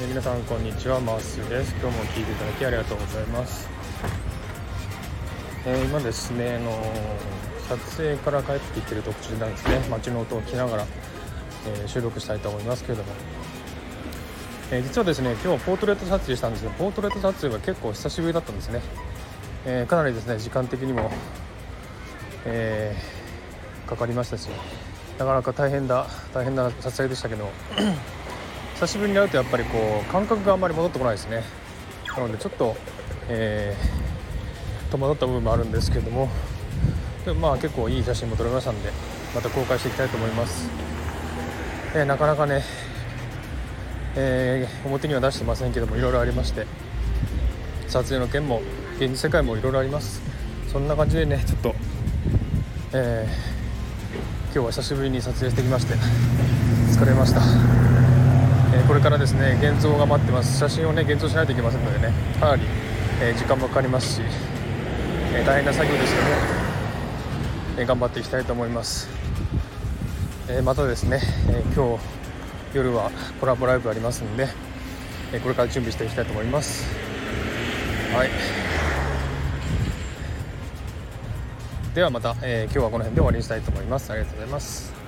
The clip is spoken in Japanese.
え皆さんこんにちはマースです。今日も聞いていただきありがとうございます、えー、今ですねあの撮影から帰ってきてる途中なんですね。街の音を聞きながら、えー、収録したいと思いますけれども、えー、実はですね今日ポートレート撮影したんですけどポートレート撮影は結構久しぶりだったんですね、えかなりですね時間的にも、えかかりましたしなかなか大変だ大変な撮影でしたけど。久しぶりに会うとやっぱりこう感覚があんまり戻ってこないですね。なのでちょっと、えー、戸惑った部分もあるんですけども。でもまあ結構いい写真も撮れましたんでまた公開していきたいと思います、えー、なかなかね、えー、表には出してませんけどもいろいろありまして。撮影の件も現実世界もいろいろあります。そんな感じでねちょっと、えー今日は久しぶりに撮影してきまして疲れました、これからですね現像が待ってます。写真をね現像しないといけませんのでねかなり、えー、時間もかかりますし、えー、大変な作業ですけどね、え頑張っていきたいと思います、えまたですね、え今日夜はコラボライブありますんで、えこれから準備していきたいと思います。はい。ではまた、えー、今日はこの辺で終わりにしたいと思います。ありがとうございます。